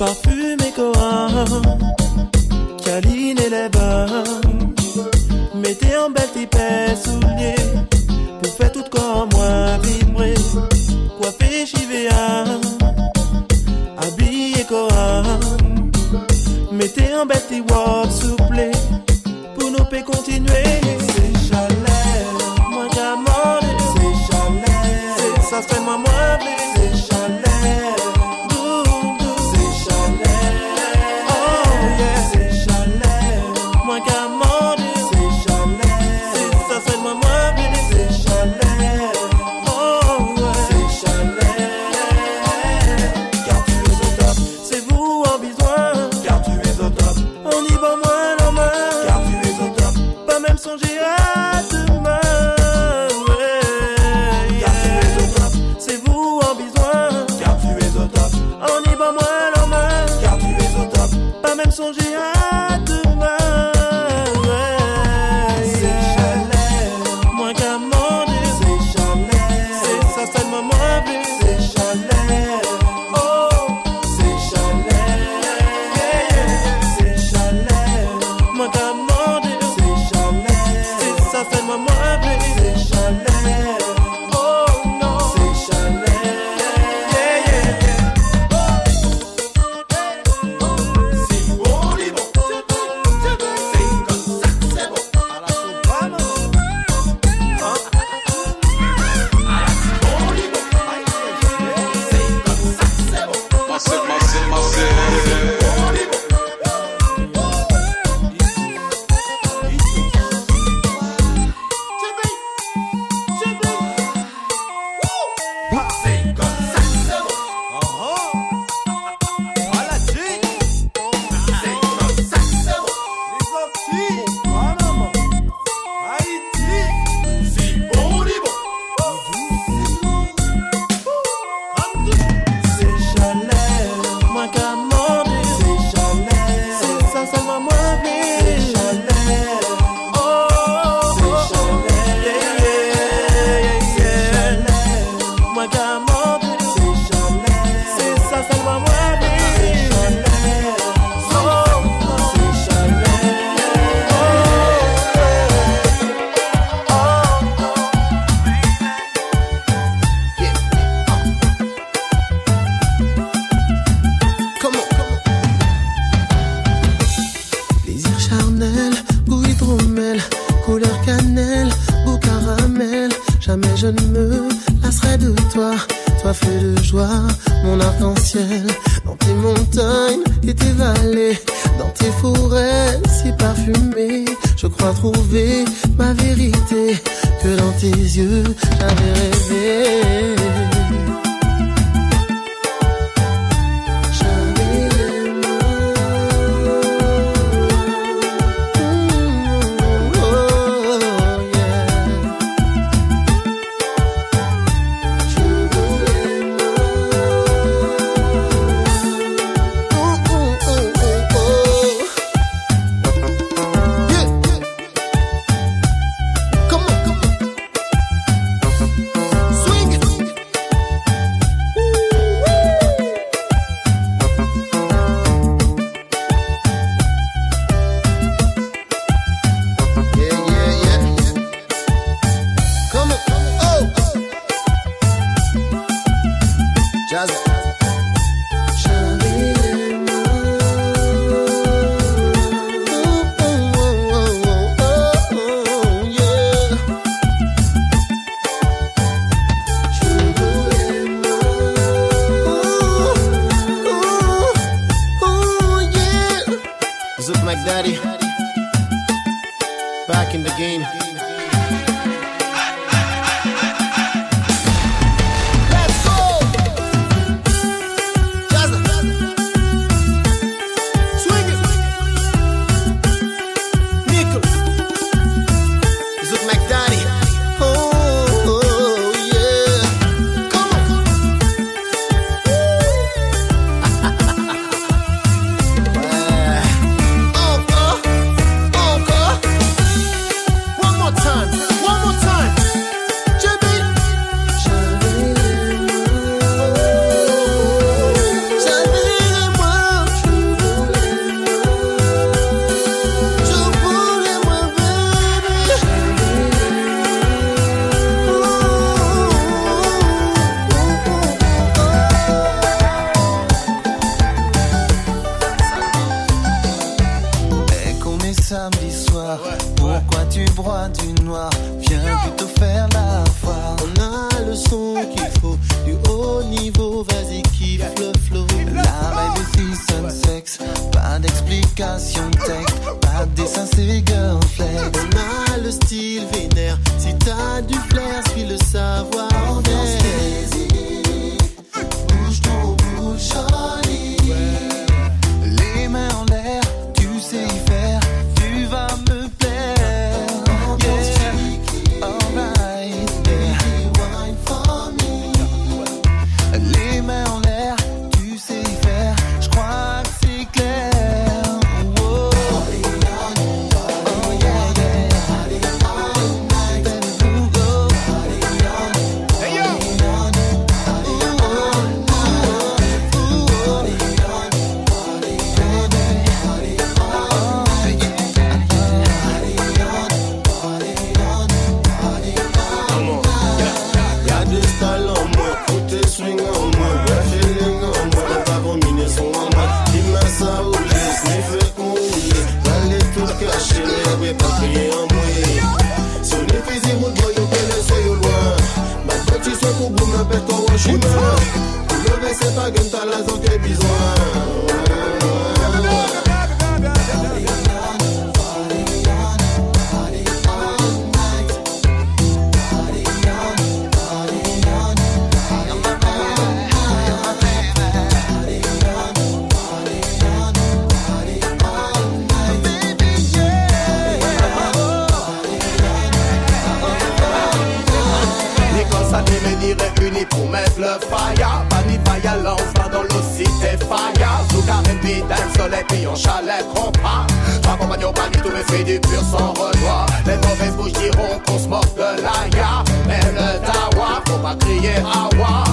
parfumé Coram, caline et les bas. Mettez un belle tipée souliers, pour faire tout comme moi vibrer. Coiffé Chivéa, hein. habillé Coram. Mettez en belle tiwop souple, pour nous peut continuer. C'est chaleur, moi j'amore. C'est chaleur, ça se fait moi. cannelle, caramel. Jamais je ne me lasserai de toi. Toi, feu de joie, mon arc-en-ciel. Dans tes montagnes et tes vallées, dans tes forêts si parfumées. Je crois trouver ma vérité. Que dans tes yeux, j'avais rêvé. samedi soir. Pourquoi tu broies du noir? Viens plutôt faire la foire. On a le son qu'il faut, du haut niveau, vas-y kiffe le flow. La vibe est sun sex, pas d'explication texte, pas de dessin, c'est girlflex. On a le style vénère, si t'as du flair, suis le savoir. On du pur sans redoit. Les mauvaises bouches diront qu'on se moque de l'aïa. Mais le dawa, faut pas crier awa.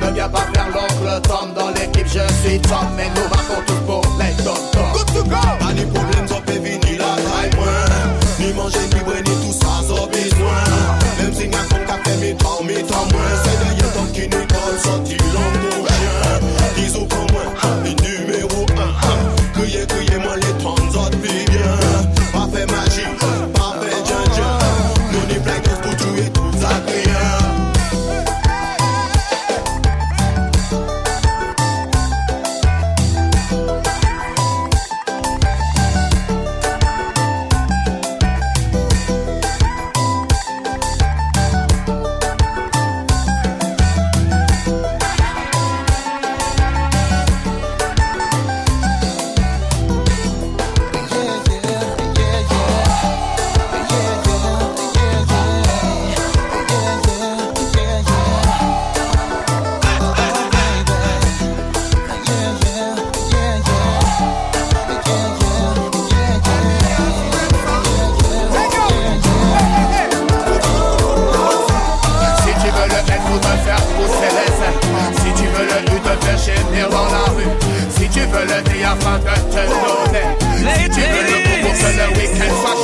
Ne viens pas faire l'oncle Tom dans l'équipe, je suis Tom, mais nous Ladies.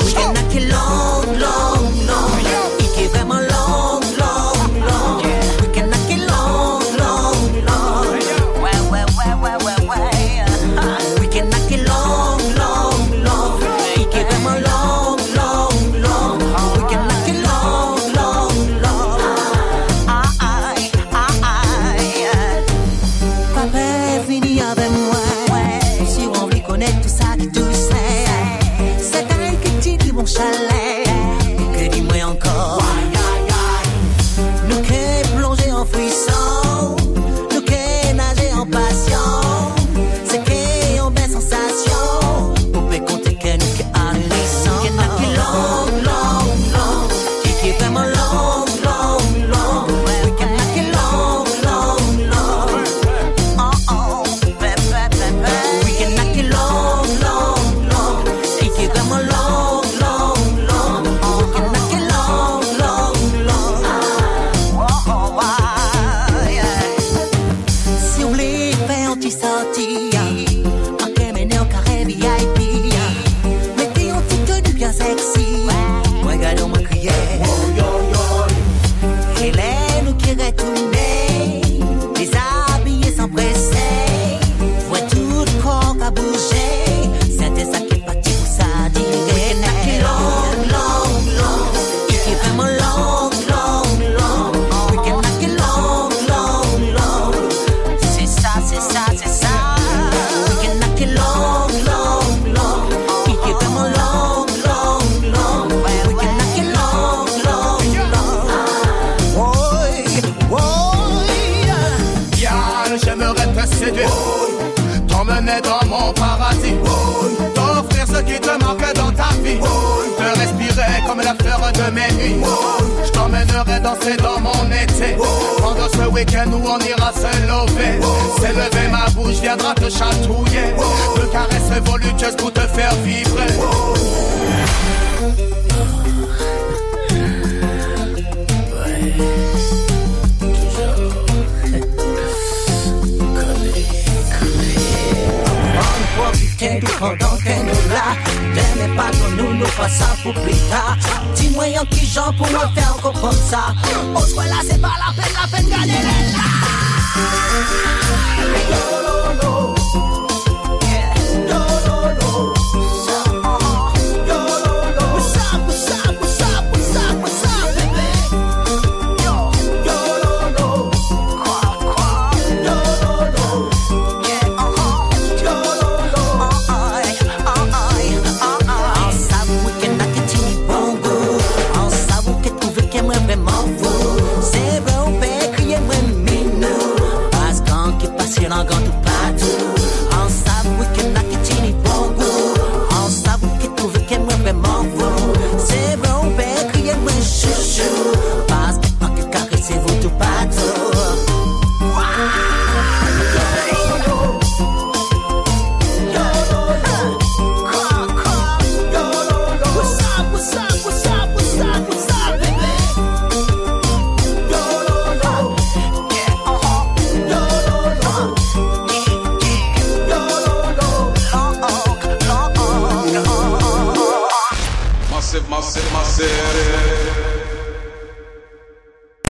Je t'emmènerai danser dans mon été. Pendant ce week-end où on ira se lever. C'est lever ma bouche, viendra te chatouiller. De caresses voluptueuses pour te faire vibrer. Profiter tout pendant qu'elle nous là. T'aimes pas qu'on nous nous ça pour plus tard. Dis-moi en qui j'en pour me faire comme ça? On se voit là c'est pas la peine, la peine d'aller